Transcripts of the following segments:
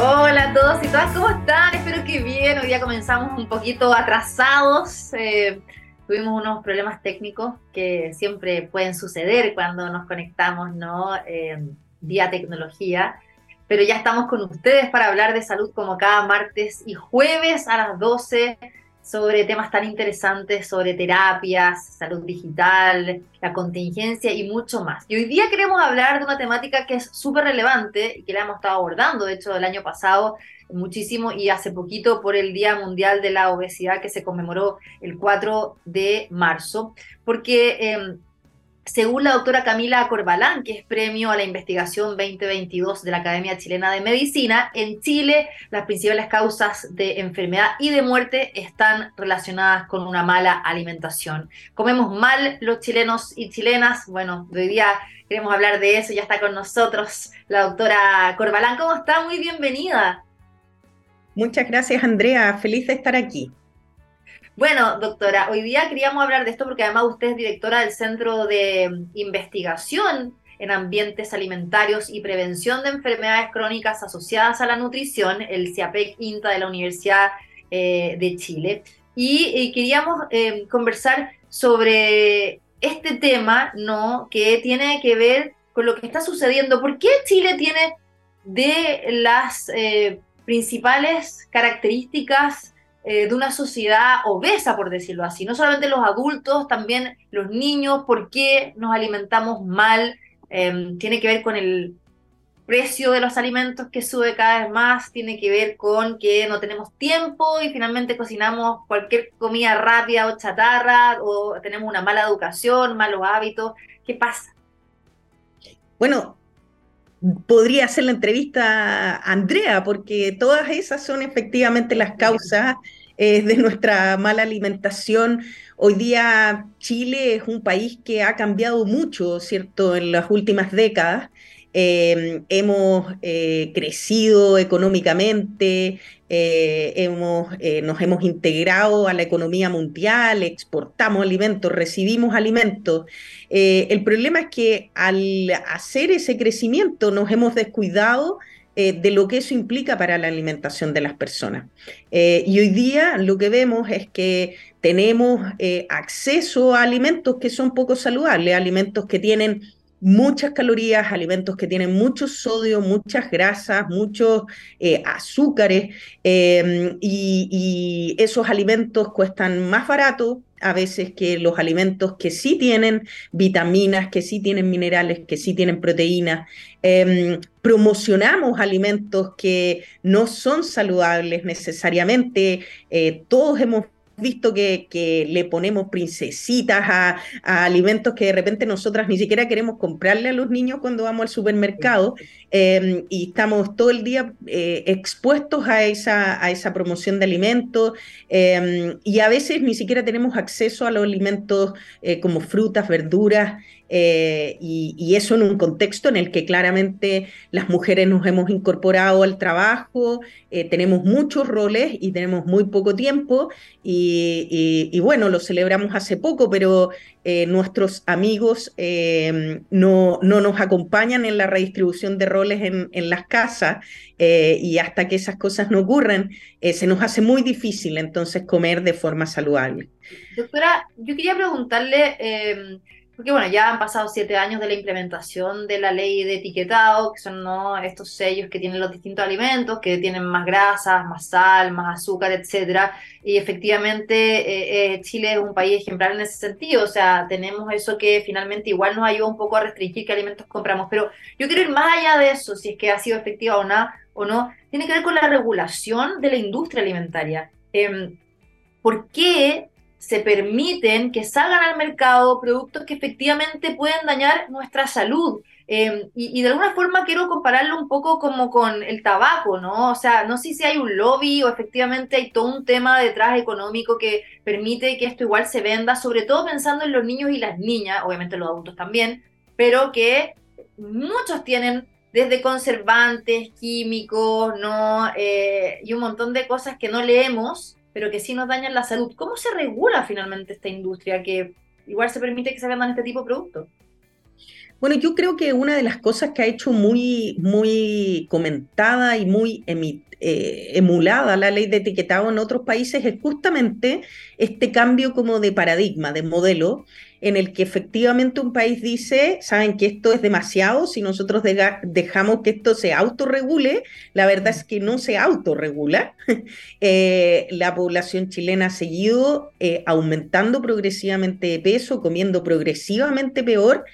Hola a todos y todas, ¿cómo están? Espero que bien. Hoy día comenzamos un poquito atrasados. Eh, tuvimos unos problemas técnicos que siempre pueden suceder cuando nos conectamos, ¿no? Eh, vía tecnología. Pero ya estamos con ustedes para hablar de salud como cada martes y jueves a las 12 sobre temas tan interesantes, sobre terapias, salud digital, la contingencia y mucho más. Y hoy día queremos hablar de una temática que es súper relevante y que la hemos estado abordando, de hecho, el año pasado muchísimo y hace poquito por el Día Mundial de la Obesidad que se conmemoró el 4 de marzo, porque... Eh, según la doctora Camila Corbalán, que es premio a la investigación 2022 de la Academia Chilena de Medicina, en Chile las principales causas de enfermedad y de muerte están relacionadas con una mala alimentación. Comemos mal los chilenos y chilenas. Bueno, hoy día queremos hablar de eso. Ya está con nosotros la doctora Corbalán. ¿Cómo está? Muy bienvenida. Muchas gracias, Andrea. Feliz de estar aquí. Bueno, doctora, hoy día queríamos hablar de esto porque además usted es directora del Centro de Investigación en Ambientes Alimentarios y Prevención de Enfermedades Crónicas Asociadas a la Nutrición, el CIAPEC INTA de la Universidad eh, de Chile. Y, queríamos eh, conversar sobre este tema, ¿no? Que tiene que ver con lo que está sucediendo. ¿Por qué Chile tiene de las eh, principales características eh, de una sociedad obesa, por decirlo así. No solamente los adultos, también los niños, por qué nos alimentamos mal. Em, tiene que ver con el precio de los alimentos que sube cada vez más, tiene que ver con que no tenemos tiempo y finalmente cocinamos cualquier comida rápida o chatarra o tenemos una mala educación, malos hábitos. ¿Qué pasa? Bueno, podría hacer la entrevista a Andrea, porque todas esas son efectivamente las causas eh, de nuestra mala alimentación. Hoy día Chile es un país que ha cambiado mucho, ¿cierto?, en las últimas décadas. Em, hemos eh, crecido económicamente, eh, hemos, nos hemos integrado a la economía mundial, exportamos alimentos, recibimos alimentos. el problema es que al hacer ese crecimiento nos hemos descuidado eh, de lo que eso implica para la alimentación de las personas. Eh, y hoy día lo que vemos es que tenemos eh, acceso a alimentos que son poco saludables, alimentos que tienen muchas calorías, alimentos que tienen mucho sodio, muchas grasas, muchos azúcares, y, y, esos alimentos cuestan más barato a veces que los alimentos que sí tienen vitaminas, que sí tienen minerales, que sí tienen proteínas. Em, promocionamos alimentos que no son saludables necesariamente. Eh, todos hemos visto que, le ponemos princesitas a, alimentos que de repente nosotras ni siquiera queremos comprarle a los niños cuando vamos al supermercado em, y estamos todo el día eh, expuestos a esa, a esa promoción de alimentos em, y a veces ni siquiera tenemos acceso a los alimentos eh, como frutas, verduras. Eh, y, eso en un contexto en el que claramente las mujeres nos hemos incorporado al trabajo, eh, tenemos muchos roles y tenemos muy poco tiempo y, bueno, lo celebramos hace poco, pero eh, nuestros amigos no, no, nos acompañan en la redistribución de roles en, en las casas y hasta que esas cosas no ocurran, se nos hace muy difícil entonces comer de forma saludable. Doctora, yo quería preguntarle porque bueno, ya han pasado siete años de la implementación de la ley de etiquetado, que son estos sellos que tienen los distintos alimentos, que tienen más grasas, más sal, más azúcar, etcétera. Y efectivamente eh, eh, Chile es un país ejemplar en ese sentido. O sea, tenemos eso que finalmente igual nos ayuda un poco a restringir qué alimentos compramos. Pero yo quiero ir más allá de eso, si es que ha sido efectiva o no, o no. Tiene que ver con la regulación de la industria alimentaria. Eh, ¿Por qué se permiten que salgan al mercado productos que efectivamente pueden dañar nuestra salud. Em, y, de alguna forma quiero compararlo un poco como con el tabaco, ¿no? O sea, no sé si hay un lobby o efectivamente hay todo un tema detrás económico que permite que esto igual se venda, sobre todo pensando en los niños y las niñas, obviamente los adultos también, pero que muchos tienen desde conservantes, químicos, ¿no? Eh, y un montón de cosas que no leemos pero que sí nos dañan la salud. ¿Cómo se regula finalmente esta industria que igual se permite que se vendan este tipo de productos? Bueno, yo creo que una de las cosas que ha hecho muy, muy comentada y muy eh, emulada la ley de etiquetado en otros países es justamente este cambio como de paradigma, de modelo, en el que efectivamente un país dice, saben que esto es demasiado, si nosotros dejamos que esto se autorregule, la verdad es que no se autorregula. Eh, la población chilena ha seguido eh, aumentando progresivamente de peso, comiendo progresivamente peor,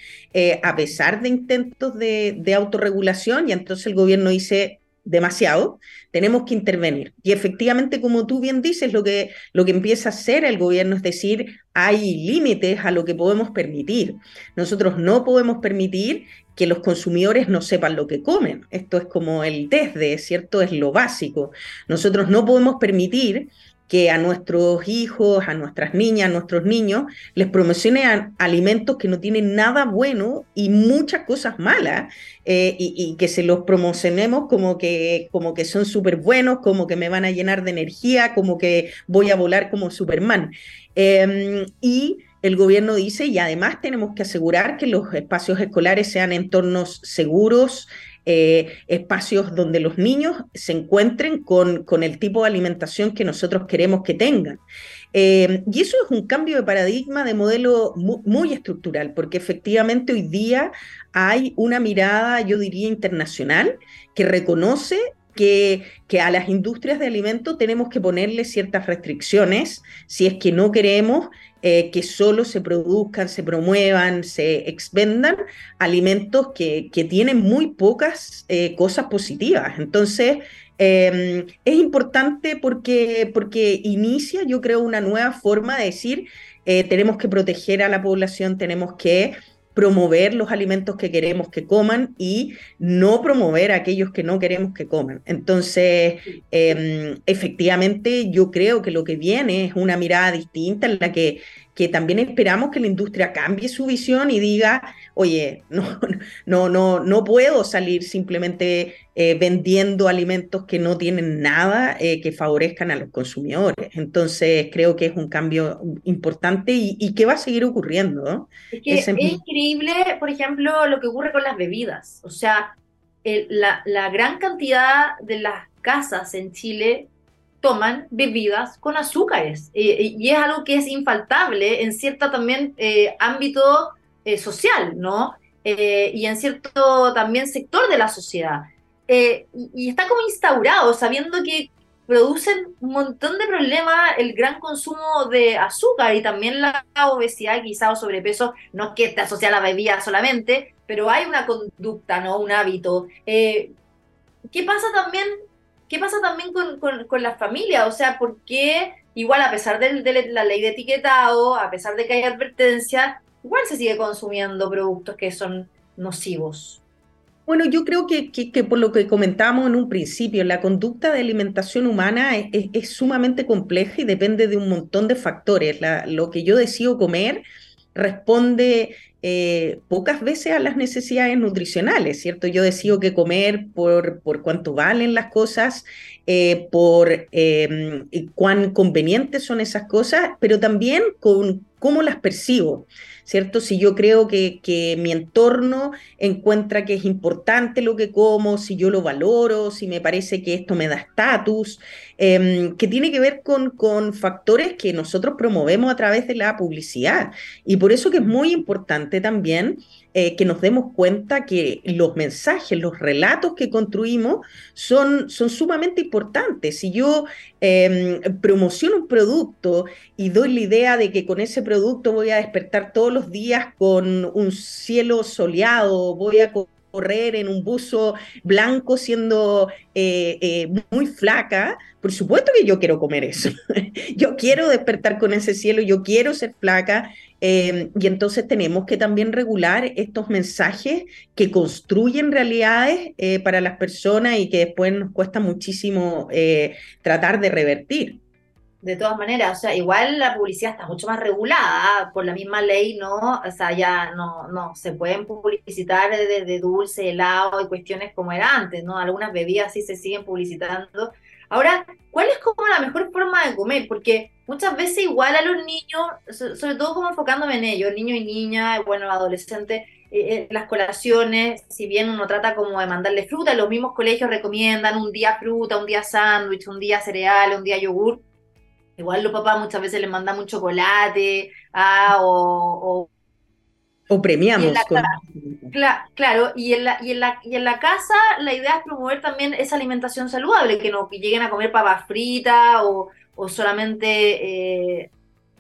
pesar de intentos de, de autorregulación, y entonces el gobierno dice, demasiado, tenemos que intervenir. Y efectivamente, como tú bien dices, lo que, lo que empieza a hacer el gobierno es decir, hay límites a lo que podemos permitir. Nosotros no podemos permitir que los consumidores no sepan lo que comen. Esto es como el desde, ¿cierto? Es lo básico. Nosotros no podemos permitir que a nuestros hijos, a nuestras niñas, a nuestros niños, les promocionen alimentos que no tienen nada bueno y muchas cosas malas, eh, y, que se los promocionemos como que, como que son súper buenos, como que me van a llenar de energía, como que voy a volar como Superman. Em, y el gobierno dice, y además tenemos que asegurar que los espacios escolares sean entornos seguros, eh, espacios donde los niños se encuentren con, con, el tipo de alimentación que nosotros queremos que tengan. Eh, y eso es un cambio de paradigma, de modelo muy, estructural, porque efectivamente hoy día hay una mirada, yo diría, internacional que reconoce que, que, a las industrias de alimentos tenemos que ponerle ciertas restricciones si es que no queremos eh, que solo se produzcan, se promuevan, se expendan alimentos que, que tienen muy pocas eh, cosas positivas. Entonces, em, es importante porque, porque inicia, yo creo, una nueva forma de decir, eh, tenemos que proteger a la población, tenemos que promover los alimentos que queremos que coman y no promover aquellos que no queremos que coman. Entonces, em, efectivamente, yo creo que lo que viene es una mirada distinta en la que que también esperamos que la industria cambie su visión y diga, oye, no, no, no, no puedo salir simplemente eh, vendiendo alimentos que no tienen nada eh, que favorezcan a los consumidores. Entonces, creo que es un cambio importante y, que va a seguir ocurriendo. Es que es increíble, por ejemplo, lo que ocurre con las bebidas. O sea, la, la gran cantidad de las casas en Chile toman bebidas con azúcares eh, y es algo que es infaltable en cierto también eh, ámbito eh, social, ¿no? y en cierto también sector de la sociedad. Y, está como instaurado, sabiendo que producen un montón de problemas el gran consumo de azúcar y también la obesidad, quizá o sobrepeso, no es que esté asociada a la bebida solamente, pero hay una conducta, ¿no? Un hábito. ¿Qué pasa también ¿Qué pasa también con, con, la familia? O sea, ¿por qué igual a pesar de, la ley de etiquetado, a pesar de que hay advertencia, igual se sigue consumiendo productos que son nocivos? Bueno, yo creo que, que, por lo que comentamos en un principio, la conducta de alimentación humana es, sumamente compleja y depende de un montón de factores. lo que yo decido comer responde eh, pocas veces a las necesidades nutricionales, ¿cierto? Yo decido que comer por, por cuánto valen las cosas, eh, por em, cuán convenientes son esas cosas, pero también con cómo las percibo. ¿cierto? Si yo creo que, que, mi entorno encuentra que es importante lo que como, si yo lo valoro, si me parece que esto me da estatus, Em, que tiene que ver con, con factores que nosotros promovemos a través de la publicidad. Y por eso que es muy importante también eh, que nos demos cuenta que los mensajes, los relatos que construimos son, son sumamente importantes. Si yo em, promociono un producto y doy la idea de que con ese producto voy a despertar todos los días con un cielo soleado, voy a correr en un buzo blanco siendo eh, eh, muy flaca, por supuesto que yo quiero comer eso. yo quiero despertar con ese cielo, yo quiero ser flaca. Em, y entonces tenemos que también regular estos mensajes que construyen realidades eh, para las personas y que después nos cuesta muchísimo tratar de revertir de todas maneras, o sea, igual la publicidad está mucho más regulada por la misma ley, ¿no? O sea, ya no, no se pueden publicitar de, dulce, helado y cuestiones como era antes, ¿no? Algunas bebidas sí se siguen publicitando. Ahora, ¿cuál es como la mejor forma de comer? Porque muchas veces igual a los niños, sobre todo como enfocándome en ellos, niños y niñas, bueno, adolescentes, eh, las colaciones, si bien uno trata como de mandarle fruta, los mismos colegios recomiendan un día fruta, un día sándwich, un día cereal, un día yogur. Igual los papás muchas veces les mandan un chocolate ah, o, o premiamos. claro, y en, la, y, en la, y en la casa la idea es promover también esa alimentación saludable, que no lleguen a comer papas fritas o, o solamente, eh,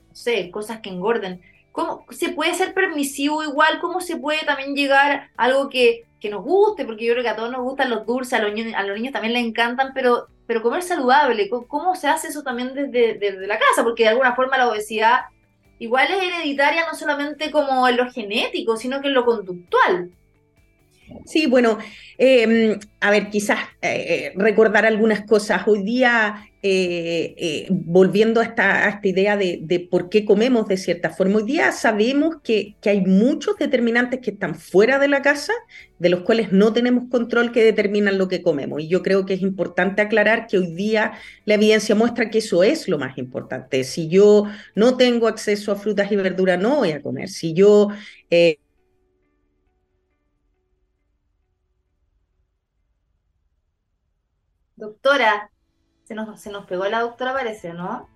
no sé, cosas que engorden. ¿Cómo se puede ser permisivo igual? ¿Cómo se puede también llegar a algo que, que nos guste? Porque yo creo que a todos nos gustan los dulces, a los, niños, a los niños también les encantan, pero, pero comer saludable, ¿cómo se hace eso también desde, desde la casa? Porque de alguna forma la obesidad igual es hereditaria no solamente como en lo genético, sino que en lo conductual. Sí, bueno, em, a ver, quizás eh, eh, recordar algunas cosas. Hoy día, eh, volviendo a esta, idea de, por qué comemos de cierta forma, hoy día sabemos que, que, hay muchos determinantes que están fuera de la casa, de los cuales no tenemos control, que determinan lo que comemos. Y yo creo que es importante aclarar que hoy día la evidencia muestra que eso es lo más importante. Si yo no tengo acceso a frutas y verduras, no voy a comer. Si yo... Doctora, se nos, se nos pegó la doctora, parece, ¿no?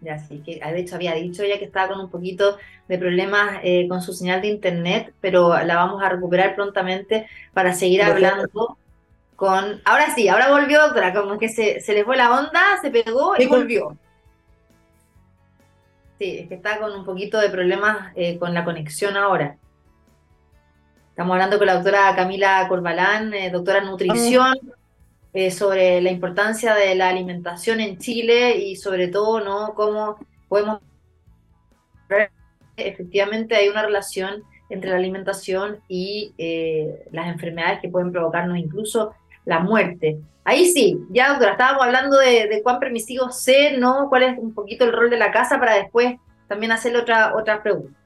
Ya sí, que de hecho había dicho ella que estaba con un poquito de problemas eh, con su señal de internet, pero la vamos a recuperar prontamente para seguir hablando con... Ahora sí, ahora volvió, doctora, como que se, se le fue la onda, se pegó y volvió. Sí, es que está con un poquito de problemas eh, con la conexión ahora. Estamos hablando con la doctora Camila Corbalán, eh, doctora en nutrición. Eh, sobre la importancia de la alimentación en Chile y sobre todo, ¿no? Cómo podemos... Efectivamente hay una relación entre la alimentación y eh, las enfermedades que pueden provocarnos incluso la muerte. Ahí sí, ya doctora, estábamos hablando de, cuán permisivo ser, ¿no? ¿Cuál es un poquito el rol de la casa para después también hacerle otra, otra pregunta?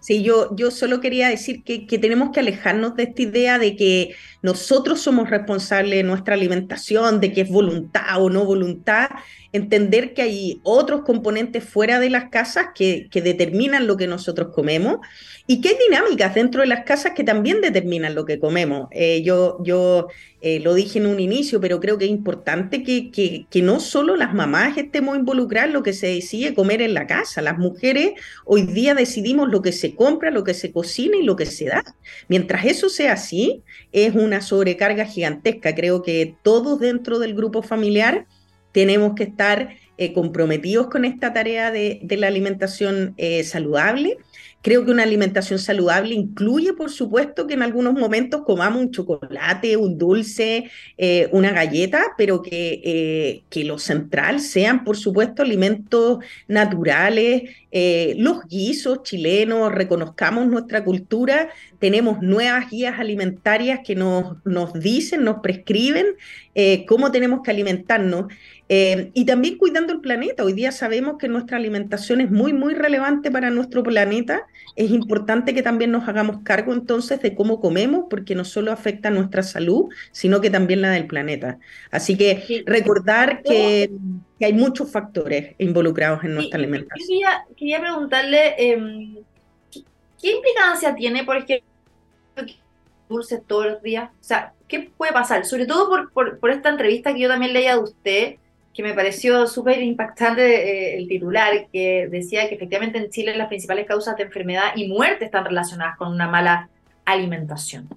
Sí, yo, yo solo quería decir que, que, tenemos que alejarnos de esta idea de que nosotros somos responsables de nuestra alimentación, de que es voluntad o no voluntad, entender que hay otros componentes fuera de las casas que, determinan lo que nosotros comemos y que hay dinámicas dentro de las casas que también determinan lo que comemos. Eh, yo yo eh, lo dije en un inicio, pero creo que es importante que, que, que, no solo las mamás estemos involucradas en lo que se decide comer en la casa. Las mujeres hoy día decidimos lo que se compra, lo que se cocina y lo que se da. Mientras eso sea así, es una sobrecarga gigantesca. Creo que todos dentro del grupo familiar tenemos que estar eh, comprometidos con esta tarea de, la alimentación saludable Creo que una alimentación saludable incluye, por supuesto, que en algunos momentos comamos un chocolate, un dulce, eh, una galleta, pero que, eh, que lo central sean, por supuesto, alimentos naturales, eh, los guisos chilenos, reconozcamos nuestra cultura, tenemos nuevas guías alimentarias que nos, nos dicen, nos prescriben cómo tenemos que alimentarnos. Eh, y también cuidando el planeta. Hoy día sabemos que nuestra alimentación es muy, muy relevante para nuestro planeta. Es importante que también nos hagamos cargo entonces de cómo comemos, porque no solo afecta nuestra salud, sino que también la del planeta. Así que recordar que, hay muchos factores involucrados en nuestra alimentación. Quería, quería preguntarle, em, ¿qué, implicancia tiene, por ejemplo, dulces todos los días? O sea, ¿qué puede pasar? Sobre todo por, por, por esta entrevista que yo también leía de usted, que me pareció súper impactante eh, el titular, que decía que efectivamente en Chile las principales causas de enfermedad y muerte están relacionadas con una mala alimentación.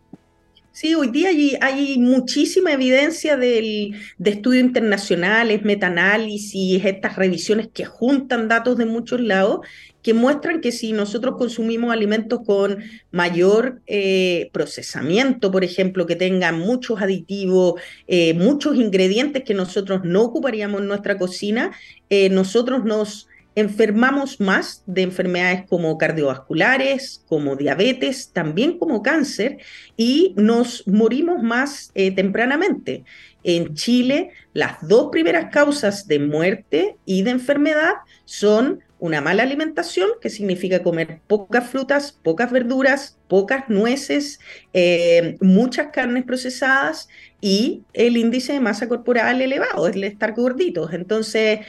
Sí, hoy día hay, muchísima evidencia del, de estudios internacionales, metaanálisis, estas revisiones que juntan datos de muchos lados que muestran que si nosotros consumimos alimentos con mayor eh, procesamiento, por ejemplo, que tengan muchos aditivos, eh, muchos ingredientes que nosotros no ocuparíamos en nuestra cocina, eh, nosotros nos enfermamos más de enfermedades como cardiovasculares, como diabetes, también como cáncer, y nos morimos más tempranamente. En Chile, las dos primeras causas de muerte y de enfermedad son una mala alimentación, que significa comer pocas frutas, pocas verduras, pocas nueces, eh, muchas carnes procesadas y el índice de masa corporal elevado, es el estar gorditos. Entonces,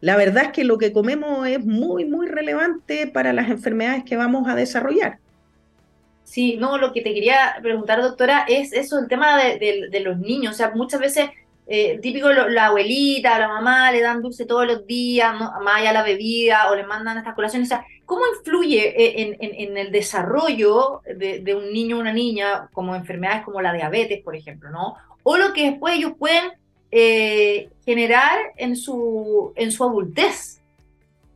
la verdad es que lo que comemos es muy, muy relevante para las enfermedades que vamos a desarrollar. Sí, no, lo que te quería preguntar, doctora, es eso, el tema de, los niños. O sea, muchas veces, eh, típico, la abuelita, la mamá le dan dulce todos los días, ¿no? más allá la bebida, o le mandan estas colaciones. O sea, ¿cómo influye eh, en, el desarrollo de, un niño o una niña, como enfermedades como la diabetes, por ejemplo, ¿no? O lo que después ellos pueden eh, generar en su, en su adultez.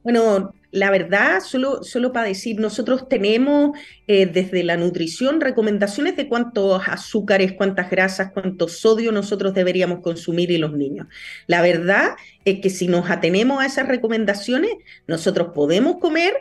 Bueno, la verdad, solo, solo para decir, nosotros tenemos eh, desde la nutrición recomendaciones de cuántos azúcares, cuántas grasas, cuánto sodio nosotros deberíamos consumir y los niños. La verdad es que si nos atenemos a esas recomendaciones, nosotros podemos comer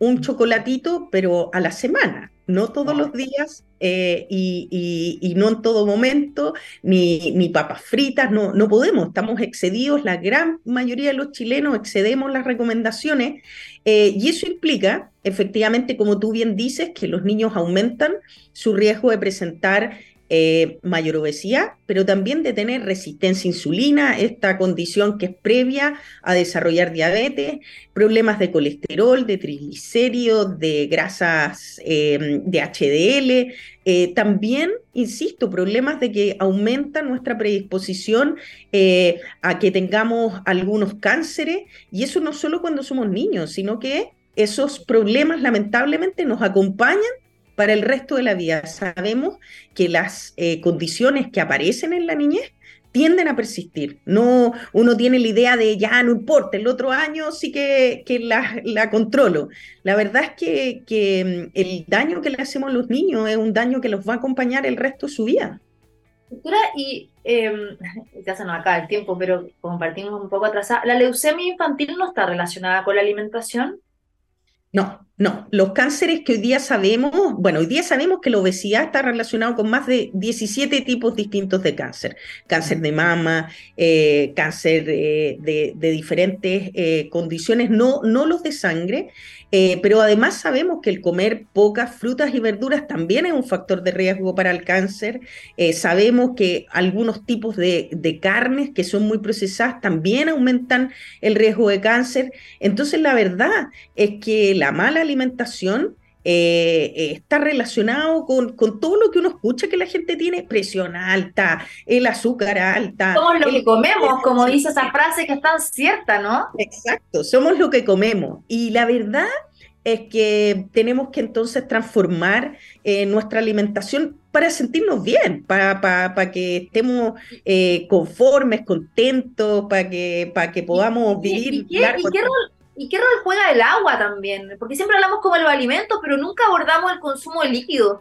un chocolatito, pero a la semana, no todos los días eh, y, no en todo momento, ni, ni papas fritas, no, no podemos, estamos excedidos, la gran mayoría de los chilenos excedemos las recomendaciones eh, y eso implica, efectivamente, como tú bien dices, que los niños aumentan su riesgo de presentar eh, mayor obesidad, pero también de tener resistencia a insulina, esta condición que es previa a desarrollar diabetes, problemas de colesterol, de triglicéridos, de grasas eh, de HDL, eh, también, insisto, problemas de que aumenta nuestra predisposición a que tengamos algunos cánceres, y eso no solo cuando somos niños, sino que esos problemas lamentablemente nos acompañan para el resto de la vida. Sabemos que las eh, condiciones que aparecen en la niñez tienden a persistir. No, uno tiene la idea de ya no importa, el otro año sí que, que la, controlo. La verdad es que, que, mm, el daño que le hacemos a los niños es un daño que los va a acompañar el resto de su vida. Doctora, y eh, ya se nos acaba el tiempo, pero compartimos un poco atrasada, ¿la leucemia infantil no está relacionada con la alimentación? No, no. Los cánceres que hoy día sabemos, bueno, hoy día sabemos que la obesidad está relacionado con más de 17 tipos distintos de cáncer. Cáncer de mama, eh, cáncer de, diferentes eh, condiciones, no, no los de sangre, eh, pero además sabemos que el comer pocas frutas y verduras también es un factor de riesgo para el cáncer. Sabemos que algunos tipos de, carnes que son muy procesadas también aumentan el riesgo de cáncer. Entonces la verdad es que la mala alimentación... Eh, está relacionado con, con, todo lo que uno escucha que la gente tiene, presión alta, el azúcar alta. Somos lo que comemos, como dice esa frase que es tan cierta, ¿no? Exacto, somos lo que comemos. Y la verdad es que tenemos que entonces transformar eh, nuestra alimentación para sentirnos bien, para, para, que estemos eh, conformes, contentos, para que, para que podamos vivir. ¿Y, qué, ¿y, qué rol, juega el agua también? Porque siempre hablamos como los alimentos, pero nunca abordamos el consumo de líquidos.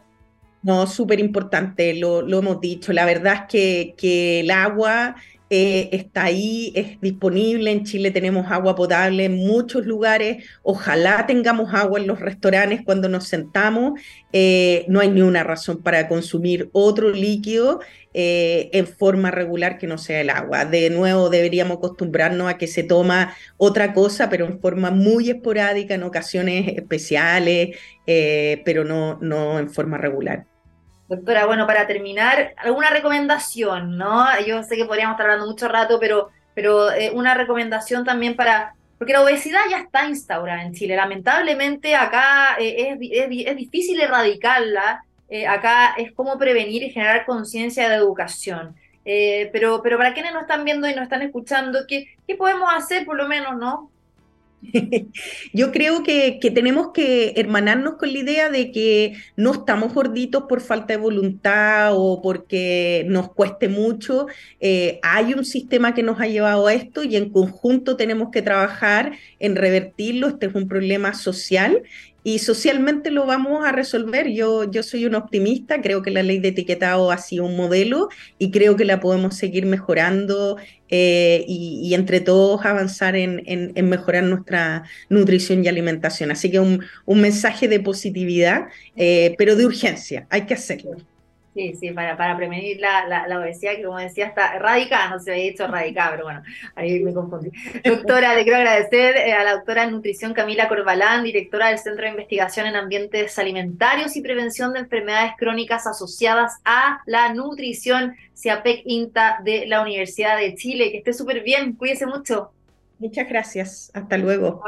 No, súper importante, lo, lo, hemos dicho. La verdad es que, que el agua eh, está ahí, es disponible. En Chile tenemos agua potable en muchos lugares. Ojalá tengamos agua en los restaurantes cuando nos sentamos. Eh, no hay ni una razón para consumir otro líquido eh, en forma regular que no sea el agua. De nuevo, deberíamos acostumbrarnos a que se toma otra cosa, pero en forma muy esporádica, en ocasiones especiales, pero no, no en forma regular. Doctora, bueno, para terminar, alguna recomendación, ¿no? Yo sé que podríamos estar hablando mucho rato, pero, pero eh, una recomendación también para, porque la obesidad ya está instaurada en Chile. Lamentablemente acá eh, es, difícil erradicarla, eh, acá es como prevenir y generar conciencia de educación. pero, pero para quienes nos están viendo y nos están escuchando, ¿qué, ¿qué podemos hacer por lo menos, no? Yo creo que, tenemos que hermanarnos con la idea de que no estamos gorditos por falta de voluntad o porque nos cueste mucho. Eh, hay un sistema que nos ha llevado a esto y en conjunto tenemos que trabajar en revertirlo. Este es un problema social y socialmente lo vamos a resolver. Yo, yo soy un optimista, creo que la ley de etiquetado ha sido un modelo y creo que la podemos seguir mejorando eh, y, entre todos avanzar en, mejorar nuestra nutrición y alimentación. Así que un, mensaje de positividad, eh, pero de urgencia, hay que hacerlo. Sí, sí, para, para prevenir la, la, obesidad, que como decía, está erradicada, no se había dicho erradicada, pero bueno, ahí me confundí. Doctora, le quiero agradecer eh, a la doctora en nutrición Camila Corbalán, directora del Centro de Investigación en Ambientes Alimentarios y Prevención de Enfermedades Crónicas asociadas a la nutrición, CIAPEC INTA de la Universidad de Chile. Que esté súper bien, cuídese mucho. Muchas gracias, hasta luego.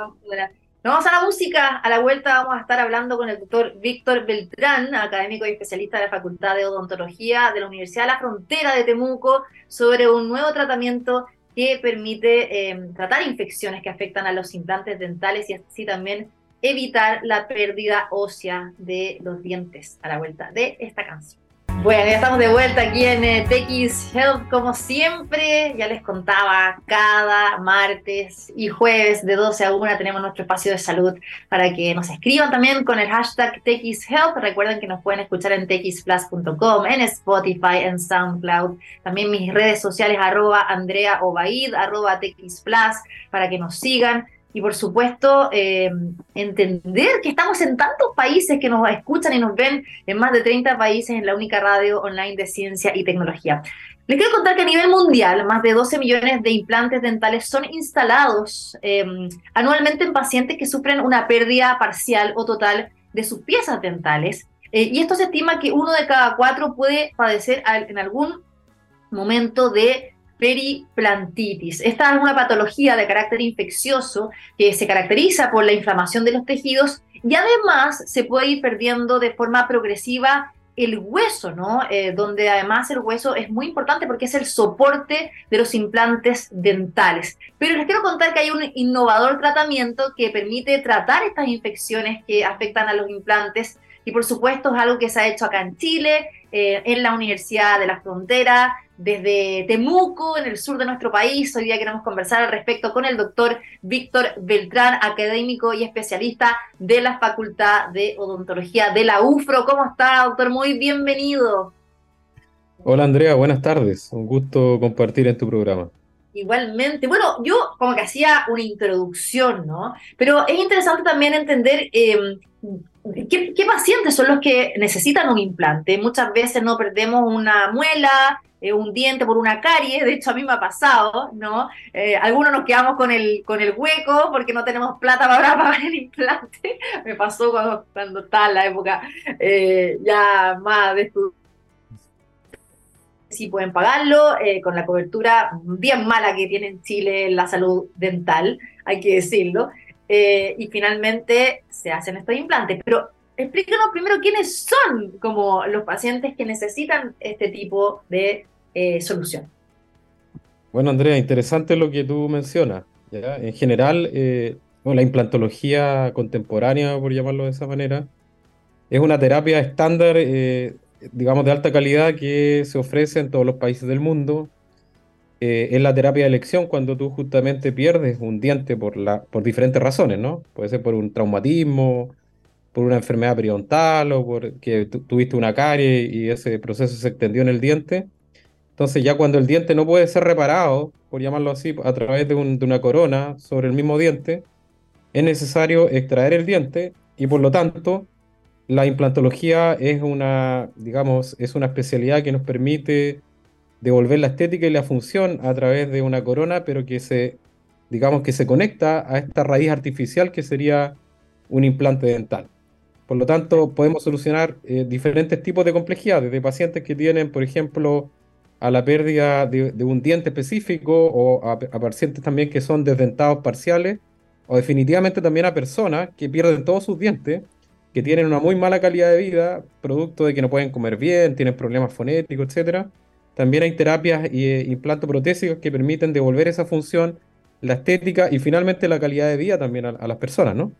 Nos vamos a la música. A la vuelta vamos a estar hablando con el doctor Víctor Beltrán, académico y especialista de la Facultad de Odontología de la Universidad de la Frontera de Temuco, sobre un nuevo tratamiento que permite eh, tratar infecciones que afectan a los implantes dentales y así también evitar la pérdida ósea de los dientes a la vuelta de esta canción. Bueno, ya estamos de vuelta aquí en eh, Health, como siempre, ya les contaba, cada martes y jueves de 12 a 1 tenemos nuestro espacio de salud para que nos escriban también con el hashtag TX Health. Recuerden que nos pueden escuchar en txplus.com, en Spotify, en SoundCloud, también mis redes sociales arroba Andrea Obaid, arroba TXplus, para que nos sigan y por supuesto eh, entender que estamos en tantos países que nos escuchan y nos ven en más de 30 países en la única radio online de ciencia y tecnología. Les quiero contar que a nivel mundial más de 12 millones de implantes dentales son instalados em, anualmente en pacientes que sufren una pérdida parcial o total de sus piezas dentales. Eh, y esto se estima que uno de cada cuatro puede padecer en algún momento de periplantitis. Esta es una patología de carácter infeccioso que se caracteriza por la inflamación de los tejidos y además se puede ir perdiendo de forma progresiva el hueso, ¿no? Eh, donde además el hueso es muy importante porque es el soporte de los implantes dentales. Pero les quiero contar que hay un innovador tratamiento que permite tratar estas infecciones que afectan a los implantes y por supuesto es algo que se ha hecho acá en Chile, eh, en la Universidad de la Frontera, desde Temuco, en el sur de nuestro país. Hoy día queremos conversar al respecto con el doctor Víctor Beltrán, académico y especialista de la Facultad de Odontología de la UFRO. ¿Cómo está, doctor? Muy bienvenido. Hola, Andrea. Buenas tardes. Un gusto compartir en tu programa. Igualmente. Bueno, yo como que hacía una introducción, ¿no? Pero es interesante también entender em, ¿qué, ¿qué, pacientes son los que necesitan un implante. Muchas veces no perdemos una muela, eh, un diente por una carie, de hecho a mí me ha pasado, ¿no? Eh, algunos nos quedamos con el, con el hueco porque no tenemos plata para pagar el implante. me pasó cuando, cuando estaba en la época eh, ya más de sí pueden pagarlo, con la cobertura bien mala que tiene en Chile la salud dental, hay que decirlo. Y finalmente se hacen estos implantes. Pero explícanos primero quiénes son como los pacientes que necesitan este tipo de eh, solución. Bueno, Andrea, interesante lo que tú mencionas. En general, eh, la implantología contemporánea, por llamarlo de esa manera, es una terapia estándar, eh, digamos, de alta calidad que se ofrece en todos los países del mundo. Es la terapia de elección cuando tú justamente pierdes un diente por, la, por diferentes razones, ¿no? Puede ser por un traumatismo, por una enfermedad periodontal o porque tuviste una carie y ese proceso se extendió en el diente. Entonces ya cuando el diente no puede ser reparado, por llamarlo así, a través de, una corona sobre el mismo diente, es necesario extraer el diente y por lo tanto la implantología es una, digamos, es una especialidad que nos permite devolver la estética y la función a través de una corona, pero que se, digamos, que se conecta a esta raíz artificial que sería un implante dental. Por lo tanto, podemos solucionar eh, diferentes tipos de complejidades, de pacientes que tienen, por ejemplo, a la pérdida de, un diente específico o a, pacientes también que son desdentados parciales o definitivamente también a personas que pierden todos sus dientes, que tienen una muy mala calidad de vida, producto de que no pueden comer bien, tienen problemas fonéticos, etc. También hay terapias e implantos protésicos que permiten devolver esa función, la estética y finalmente la calidad de vida también a las personas, ¿no?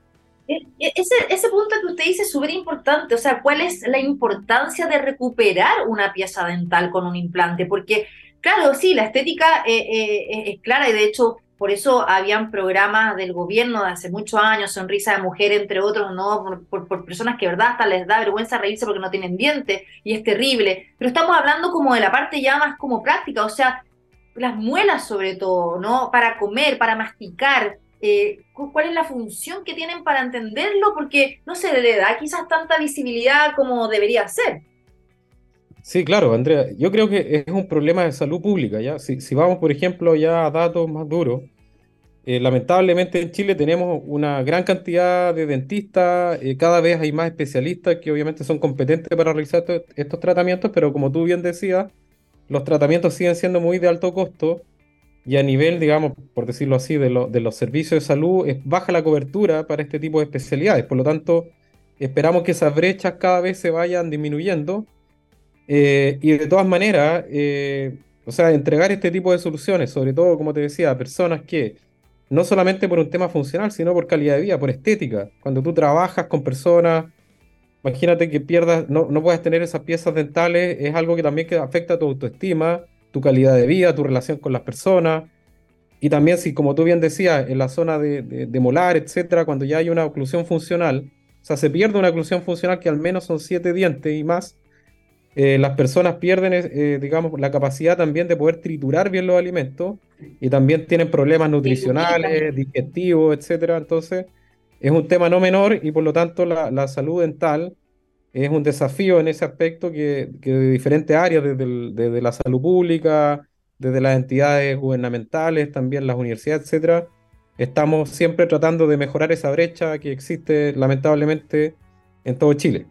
E, e, ese, ese punto que usted dice es súper importante, o sea, ¿cuál es la importancia de recuperar una pieza dental con un implante? Porque, claro, sí, la estética eh, eh, es clara y de hecho por eso habían programas del gobierno de hace muchos años, Sonrisa de Mujer, entre otros, ¿no? Por, por, personas que, verdad, hasta les da vergüenza reírse porque no tienen dientes y es terrible. Pero estamos hablando como de la parte ya más como práctica, o sea, las muelas sobre todo, ¿no? Para comer, para masticar, eh, cuál es la función que tienen para entenderlo, porque no se le da quizás tanta visibilidad como debería ser. Sí, claro, Andrea, yo creo que es un problema de salud pública, ¿ya? Si, vamos, por ejemplo, ya a datos más duros, eh, lamentablemente en Chile tenemos una gran cantidad de dentistas, eh, cada vez hay más especialistas que obviamente son competentes para realizar estos tratamientos, pero como tú bien decías, los tratamientos siguen siendo muy de alto costo y a nivel, digamos, por decirlo así, de, los servicios de salud, baja la cobertura para este tipo de especialidades. Por lo tanto, esperamos que esas brechas cada vez se vayan disminuyendo. Eh, y de todas maneras, eh, o sea, entregar este tipo de soluciones, sobre todo, como te decía, a personas que no solamente por un tema funcional, sino por calidad de vida, por estética. Cuando tú trabajas con personas, imagínate que pierdas, no, no puedes tener esas piezas dentales, es algo que también que afecta a tu autoestima, tu calidad de vida, tu relación con las personas. Y también, si como tú bien decías, en la zona de, de, molar, etcétera, cuando ya hay una oclusión funcional, o sea, se pierde una oclusión funcional que al menos son siete dientes y más, eh, las personas pierden, eh, digamos, la capacidad también de poder triturar bien los alimentos y también tienen problemas nutricionales, digestivos, etcétera. Entonces, es un tema no menor y por lo tanto la, la salud dental es un desafío en ese aspecto que, que de diferentes áreas, desde, desde, la salud pública, desde las entidades gubernamentales, también las universidades, etcétera, estamos siempre tratando de mejorar esa brecha que existe lamentablemente en todo Chile.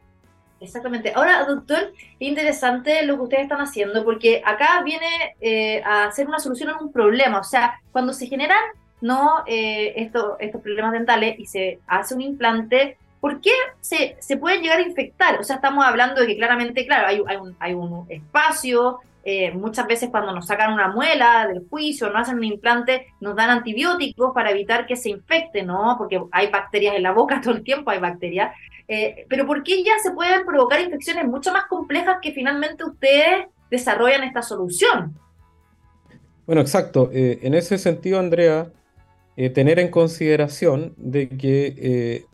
Exactamente. Ahora, doctor, interesante lo que ustedes están haciendo, porque acá viene eh, a ser una solución a un problema. O sea, cuando se generan no eh, estos problemas dentales y se hace un implante, ¿por qué se, se pueden llegar a infectar? O sea, estamos hablando de que claramente, claro, hay, un, hay un espacio, eh, muchas veces cuando nos sacan una muela del juicio, no hacen un implante, nos dan antibióticos para evitar que se infecte, ¿no? Porque hay bacterias en la boca todo el tiempo, hay bacterias. Eh, pero ¿por qué ya se pueden provocar infecciones mucho más complejas que finalmente ustedes desarrollan esta solución? Bueno, exacto. Eh, en ese sentido, Andrea, tener en consideración de que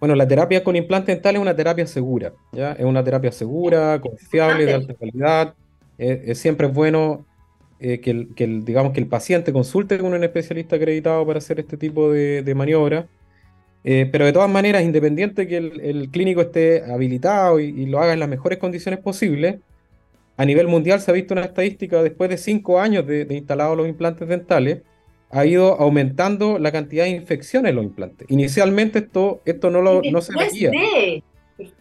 bueno, la terapia con implante dental es una terapia segura, ¿ya? Es una terapia segura, confiable, de alta calidad. Es, siempre bueno eh, que, el, digamos, que el paciente consulte con un especialista acreditado para hacer este tipo de, de maniobra. Eh, pero de todas maneras, independiente que el, clínico esté habilitado y, lo haga en las mejores condiciones posibles, a nivel mundial se ha visto una estadística después de cinco años de, de instalados los implantes dentales, ha ido aumentando la cantidad de infecciones en los implantes. Inicialmente esto, esto no, lo, no se veía.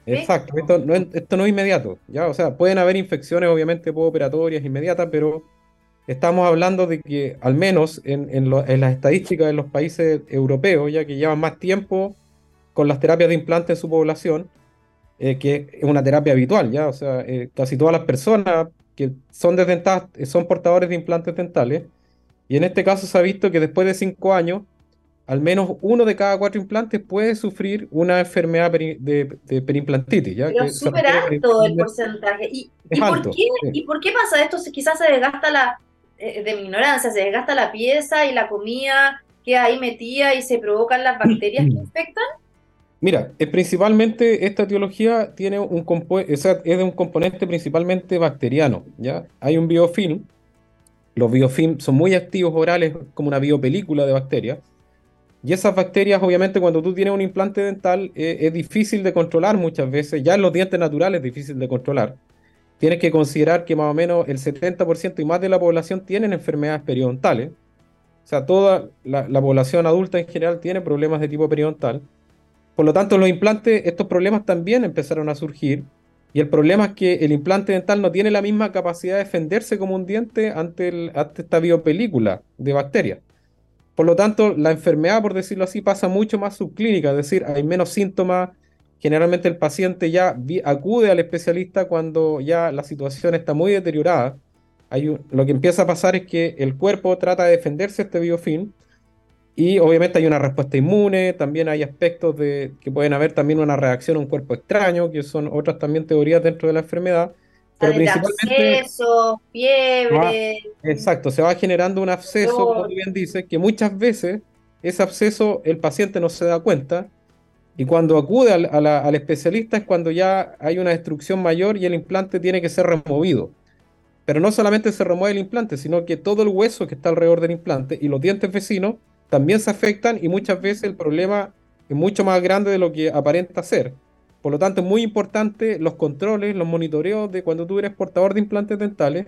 Exacto, esto no, esto no es inmediato, ¿ya? O sea, pueden haber infecciones obviamente operatorias inmediatas, pero estamos hablando de que al menos en, en, las estadísticas de los países europeos, ya que llevan más tiempo con las terapias de implante en su población, eh, que es una terapia habitual, ¿ya? O sea, eh, casi todas las personas que son desdentadas son portadores de implantes dentales, y en este caso se ha visto que después de cinco años, al menos uno de cada cuatro implantes puede sufrir una enfermedad de, perimplantitis. ¿ya? Pero es súper alto el porcentaje. ¿Y, por qué, pasa esto? Quizás se desgasta la, eh, de mi ignorancia, se desgasta la pieza y la comida queda ahí metida y se provocan las bacterias que infectan. Mira, principalmente esta etiología tiene un es de un componente principalmente bacteriano. ¿ya? Hay un biofilm los biofilms son muy activos orales, como una biopelícula de bacterias. Y esas bacterias, obviamente, cuando tú tienes un implante dental, eh, es difícil de controlar muchas veces. Ya en los dientes naturales es difícil de controlar. Tienes que considerar que más o menos el 70% y más de la población tienen enfermedades periodontales. O sea, toda la, la, población adulta en general tiene problemas de tipo periodontal. Por lo tanto, los implantes, estos problemas también empezaron a surgir y el problema es que el implante dental no tiene la misma capacidad de defenderse como un diente ante, esta biopelícula de bacterias. Por lo tanto, la enfermedad, por decirlo así, pasa mucho más subclínica, es decir, hay menos síntomas. Generalmente el paciente ya acude al especialista cuando ya la situación está muy deteriorada. Hay lo que empieza a pasar es que el cuerpo trata de defenderse este biofilm y obviamente hay una respuesta inmune, también hay aspectos de que pueden haber también una reacción a un cuerpo extraño, que son otras también teorías dentro de la enfermedad. Pero principalmente, absceso, fiebre. exacto, se va generando un absceso, como bien dices, que muchas veces ese absceso el paciente no se da cuenta y cuando acude al, al, especialista es cuando ya hay una destrucción mayor y el implante tiene que ser removido. Pero no solamente se remueve el implante, sino que todo el hueso que está alrededor del implante y los dientes vecinos también se afectan y muchas veces el problema es mucho más grande de lo que aparenta ser. Por lo tanto, es muy importante los controles, los monitoreos de cuando tú eres portador de implantes dentales.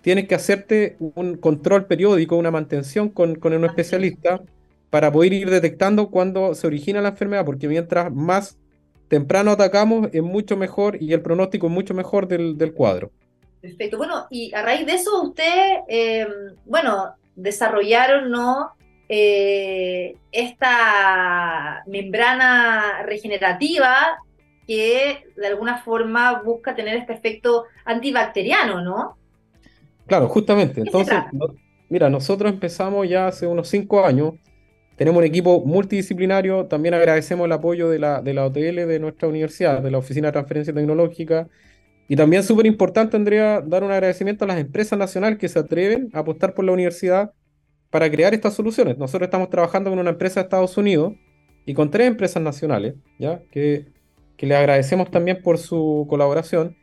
Tienes que hacerte un control periódico, una mantención con, con un especialista para poder ir detectando cuando se origina la enfermedad, porque mientras más temprano atacamos, es mucho mejor y el pronóstico es mucho mejor del, del cuadro. Perfecto. Bueno, y a raíz de eso, usted, eh, bueno, desarrollaron ¿no? Eh, esta membrana regenerativa que de alguna forma busca tener este efecto antibacteriano, ¿no? Claro, justamente. Entonces, mira, nosotros empezamos ya hace unos cinco años, tenemos un equipo multidisciplinario, también agradecemos el apoyo de la, de la OTL de nuestra universidad, de la Oficina de Transferencia Tecnológica, y también súper importante, Andrea, dar un agradecimiento a las empresas nacionales que se atreven a apostar por la universidad para crear estas soluciones. Nosotros estamos trabajando con una empresa de Estados Unidos y con tres empresas nacionales, ¿ya? Que, que le agradecemos también por su colaboración.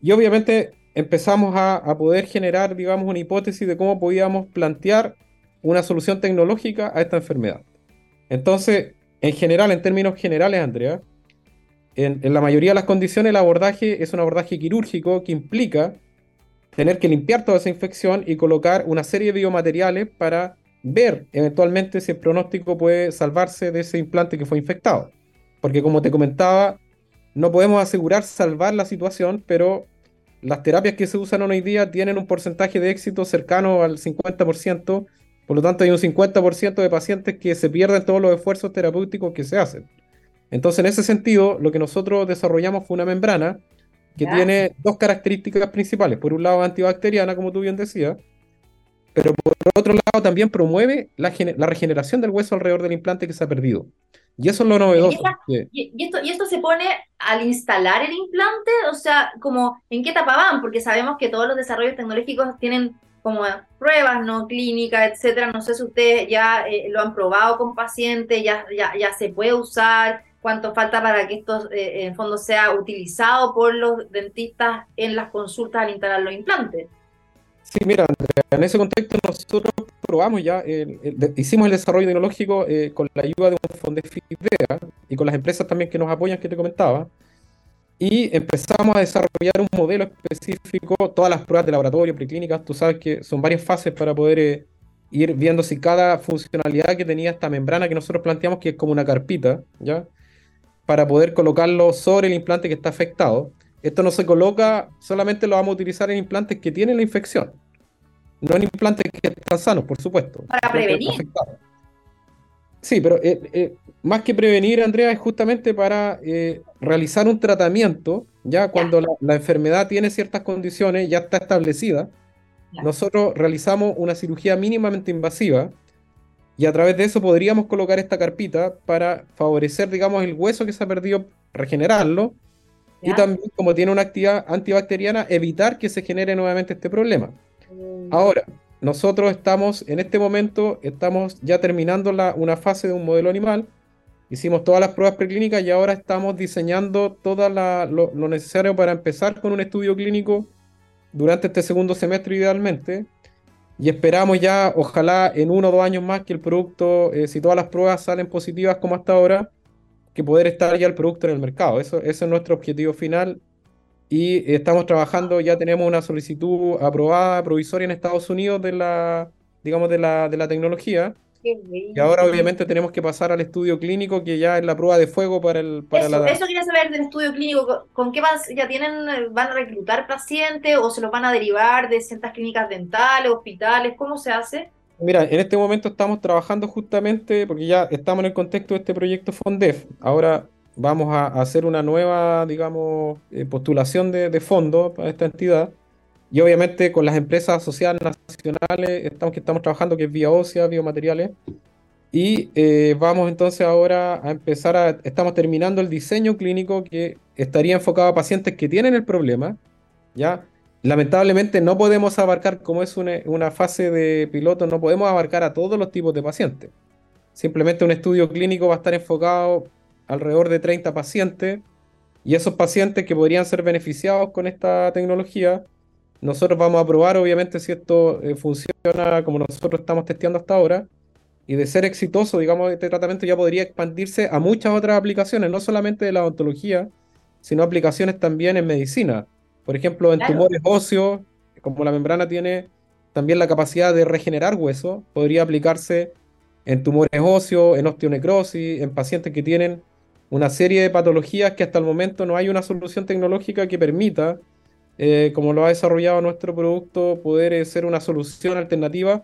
Y obviamente empezamos a, poder generar, digamos, una hipótesis de cómo podíamos plantear una solución tecnológica a esta enfermedad. Entonces, en general, en términos generales, Andrea, en, en la mayoría de las condiciones el abordaje es un abordaje quirúrgico que implica tener que limpiar toda esa infección y colocar una serie de biomateriales para ver eventualmente si el pronóstico puede salvarse de ese implante que fue infectado. Porque como te comentaba, no podemos asegurar salvar la situación, pero las terapias que se usan hoy día tienen un porcentaje de éxito cercano al 50%, por lo tanto hay un 50% de pacientes que se pierden todos los esfuerzos terapéuticos que se hacen. Entonces, en ese sentido, lo que nosotros desarrollamos fue una membrana que tiene dos características principales. Por un lado, antibacteriana, como tú bien decías, pero por otro lado también promueve la, regeneración del hueso alrededor del implante que se ha perdido. Y eso es lo novedoso. ¿Y, esto, ¿Y esto se pone al instalar el implante? O sea, como ¿en qué etapa van? Porque sabemos que todos los desarrollos tecnológicos tienen como pruebas no clínicas, etcétera. No sé si ustedes ya eh, lo han probado con pacientes, ya, ya, ya se puede usar cuánto falta para que esto eh, en fondo sea utilizado por los dentistas en las consultas al instalar los implantes. Sí, mira, Andrea, en ese contexto nosotros probamos ya, hicimos el desarrollo tecnológico eh, con la ayuda de un fondo de FIDEA y con las empresas también que nos apoyan que te comentaba, y empezamos a desarrollar un modelo específico, todas las pruebas de laboratorio, preclínicas, tú sabes que son varias fases para poder eh, ir viendo si cada funcionalidad que tenía esta membrana que nosotros planteamos, que es como una carpita, ¿ya? para poder colocarlo sobre el implante que está afectado. Esto no se coloca, solamente lo vamos a utilizar en implantes que tienen la infección, no en implantes que están sanos, por supuesto. Para prevenir. Sí, pero eh, eh, más que prevenir, Andrea, es justamente para eh, realizar un tratamiento, ya cuando La, enfermedad tiene ciertas condiciones, ya está establecida, nosotros realizamos una cirugía mínimamente invasiva, y a través de eso podríamos colocar esta carpita para favorecer, digamos, el hueso que se ha perdido, regenerarlo. Y también, como tiene una actividad antibacteriana, evitar que se genere nuevamente este problema. Mm. Ahora, nosotros estamos, en este momento, estamos ya terminando la, una fase de un modelo animal. Hicimos todas las pruebas preclínicas y ahora estamos diseñando todo lo, lo necesario para empezar con un estudio clínico durante este segundo semestre idealmente y esperamos ya, ojalá en uno o dos años más, que el producto, eh, si todas las pruebas salen positivas como hasta ahora, que poder estar ya el producto en el mercado. Eso, ese es nuestro objetivo final. Y estamos trabajando, ya tenemos una solicitud aprobada provisoria en Estados Unidos de la, digamos, de la, de la tecnología. Y ahora obviamente tenemos que pasar al estudio clínico, que ya es la prueba de fuego para el para eso, Eso quería saber del estudio clínico, ¿con qué van, ya tienen, van a reclutar pacientes o se los van a derivar de ciertas clínicas dentales, hospitales? ¿Cómo se hace? Mira, en este momento estamos trabajando justamente, porque ya estamos en el contexto de este proyecto FONDEF. Ahora vamos a hacer una nueva, digamos, eh, postulación de, de fondo para esta entidad y obviamente con las empresas asociadas nacionales estamos, que estamos trabajando, que es Vía Ósea, Biomateriales. Y eh, vamos entonces ahora a empezar a, estamos terminando el diseño clínico que estaría enfocado a pacientes que tienen el problema, ¿ya? Lamentablemente no podemos abarcar, como es una, fase de piloto, no podemos abarcar a todos los tipos de pacientes. Simplemente un estudio clínico va a estar enfocado alrededor de 30 pacientes y esos pacientes que podrían ser beneficiados con esta tecnología nosotros vamos a probar, obviamente, si esto eh, funciona como nosotros estamos testeando hasta ahora. Y de ser exitoso, digamos, este tratamiento ya podría expandirse a muchas otras aplicaciones, no solamente de la odontología, sino aplicaciones también en medicina. Por ejemplo, en tumores óseos, como la membrana tiene también la capacidad de regenerar hueso, podría aplicarse en tumores óseos, en osteonecrosis, en pacientes que tienen una serie de patologías que hasta el momento no hay una solución tecnológica que permita eh, como lo ha desarrollado nuestro producto, poder eh, ser una solución alternativa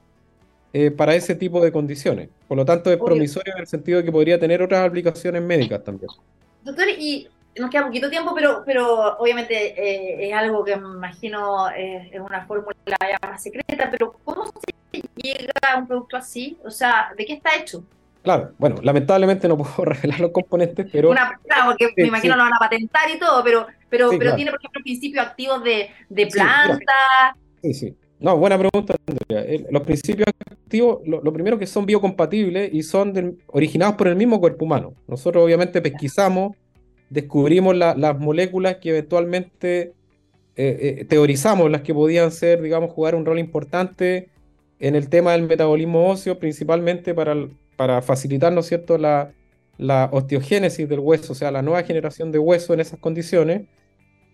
eh, para ese tipo de condiciones. Por lo tanto, es promisorio en el sentido de que podría tener otras aplicaciones médicas también. Doctor, y nos queda poquito tiempo, pero, pero obviamente eh, es algo que me imagino es una fórmula más secreta, pero ¿cómo se llega a un producto así? O sea, ¿de qué está hecho? Claro, bueno, lamentablemente no puedo revelar los componentes, pero... Una, claro, porque me imagino lo van a patentar y todo, pero, pero, pero tiene, por ejemplo, principios activos de, de planta. Sí, sí. No, buena pregunta, Andrea. Los principios activos, lo, primero que son biocompatibles y son originados por el mismo cuerpo humano. Nosotros obviamente pesquisamos, descubrimos las moléculas que eventualmente eh, eh, teorizamos, las que podían ser, digamos, jugar un rol importante en el tema del metabolismo óseo, principalmente para, para facilitar, ¿no es cierto?, la, la osteogénesis del hueso, o sea, la nueva generación de hueso en esas condiciones.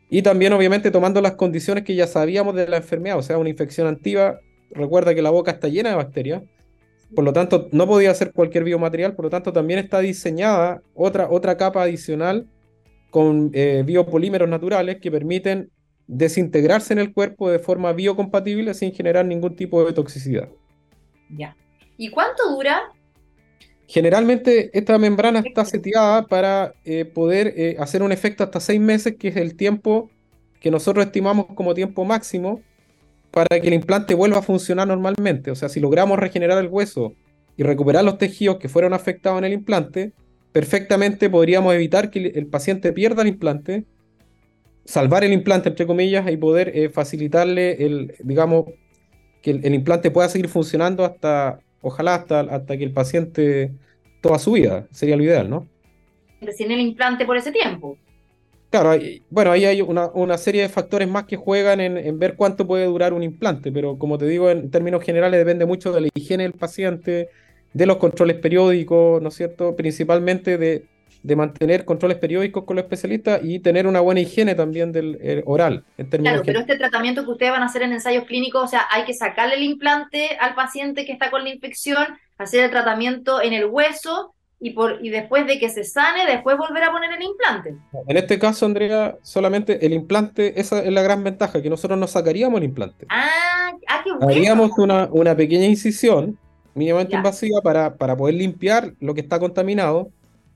Y también, obviamente, tomando las condiciones que ya sabíamos de la enfermedad, o sea, una infección antigua. Recuerda que la boca está llena de bacterias, por lo tanto, no podía ser cualquier biomaterial, por lo tanto, también está diseñada otra, otra capa adicional con eh, biopolímeros naturales que permiten desintegrarse en el cuerpo de forma biocompatible sin generar ningún tipo de toxicidad. Ya. ¿Y cuánto dura Generalmente esta membrana está seteada para eh, poder eh, hacer un efecto hasta seis meses, que es el tiempo que nosotros estimamos como tiempo máximo para que el implante vuelva a funcionar normalmente. O sea, si logramos regenerar el hueso y recuperar los tejidos que fueron afectados en el implante, perfectamente podríamos evitar que el paciente pierda el implante, salvar el implante, entre comillas, y poder eh, facilitarle el, digamos, que el implante pueda seguir funcionando hasta Ojalá hasta, hasta que el paciente toda su vida, sería lo ideal, ¿no? Recién el implante por ese tiempo. Claro, bueno, ahí hay una, serie de factores más que juegan en, ver cuánto puede durar un implante, pero como te digo, en términos generales depende mucho de la higiene del paciente, de los controles periódicos, ¿no es cierto? Principalmente de, de mantener controles periódicos con los especialistas y tener una buena higiene también del eh, oral. En claro, pero este tratamiento que ustedes van a hacer en ensayos clínicos, o sea, hay que sacarle el implante al paciente que está con la infección, hacer el tratamiento en el hueso y, por, y después de que se sane, después volver a poner el implante. En este caso, Andrea, solamente el implante, esa es la gran ventaja, que nosotros no sacaríamos el implante. Ah, ah qué bueno. Haríamos una, una pequeña incisión mínimamente invasiva para, para poder limpiar lo que está contaminado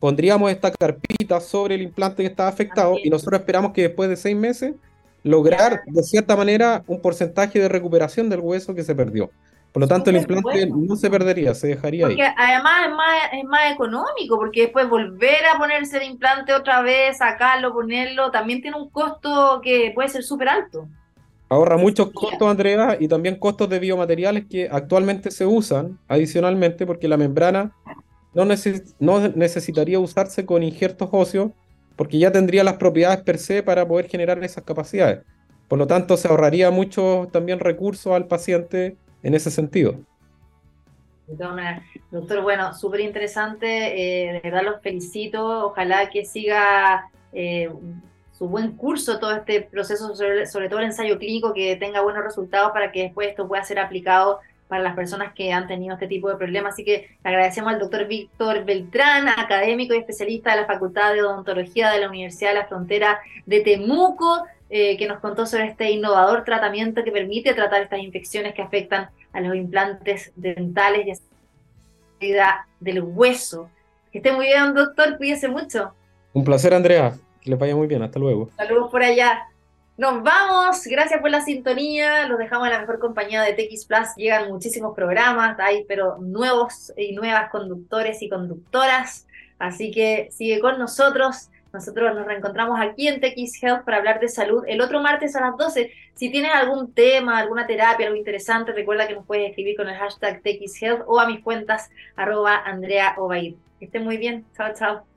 pondríamos esta carpita sobre el implante que está afectado y nosotros esperamos que después de seis meses lograr de cierta manera un porcentaje de recuperación del hueso que se perdió. Por lo tanto, el implante no se perdería, se dejaría porque Además es más, es más económico, porque después volver a ponerse el implante otra vez, sacarlo, ponerlo, también tiene un costo que puede ser súper alto. Ahorra muchos costos, Andrea, y también costos de biomateriales que actualmente se usan adicionalmente, porque la membrana no, necesitaría usarse con injertos óseos porque ya tendría las propiedades per se para poder generar esas capacidades. Por lo tanto, se ahorraría mucho también recursos al paciente en ese sentido. Doctor, bueno, súper interesante, eh, de verdad los felicito, ojalá que siga eh, su buen curso todo este proceso, sobre, todo el ensayo clínico, que tenga buenos resultados para que después esto pueda ser aplicado para las personas que han tenido este tipo de problemas. Así que agradecemos al doctor Víctor Beltrán, académico y especialista de la Facultad de Odontología de la Universidad de la Frontera de Temuco, eh, que nos contó sobre este innovador tratamiento que permite tratar estas infecciones que afectan a los implantes dentales y a del hueso. Que esté muy bien, doctor, cuídese mucho. Un placer, Andrea. Que le vaya muy bien. Hasta luego. Saludos por allá. Nos vamos, gracias por la sintonía, los dejamos en la mejor compañía de TX Plus, llegan muchísimos programas, hay pero nuevos y nuevas conductores y conductoras, así que sigue con nosotros, nosotros nos reencontramos aquí en TX Health para hablar de salud el otro martes a las 12. Si tienes algún tema, alguna terapia, algo interesante, recuerda que nos puedes escribir con el hashtag TX Health o a mis cuentas arroba Andrea Obaid. Que estén muy bien, chao, chao.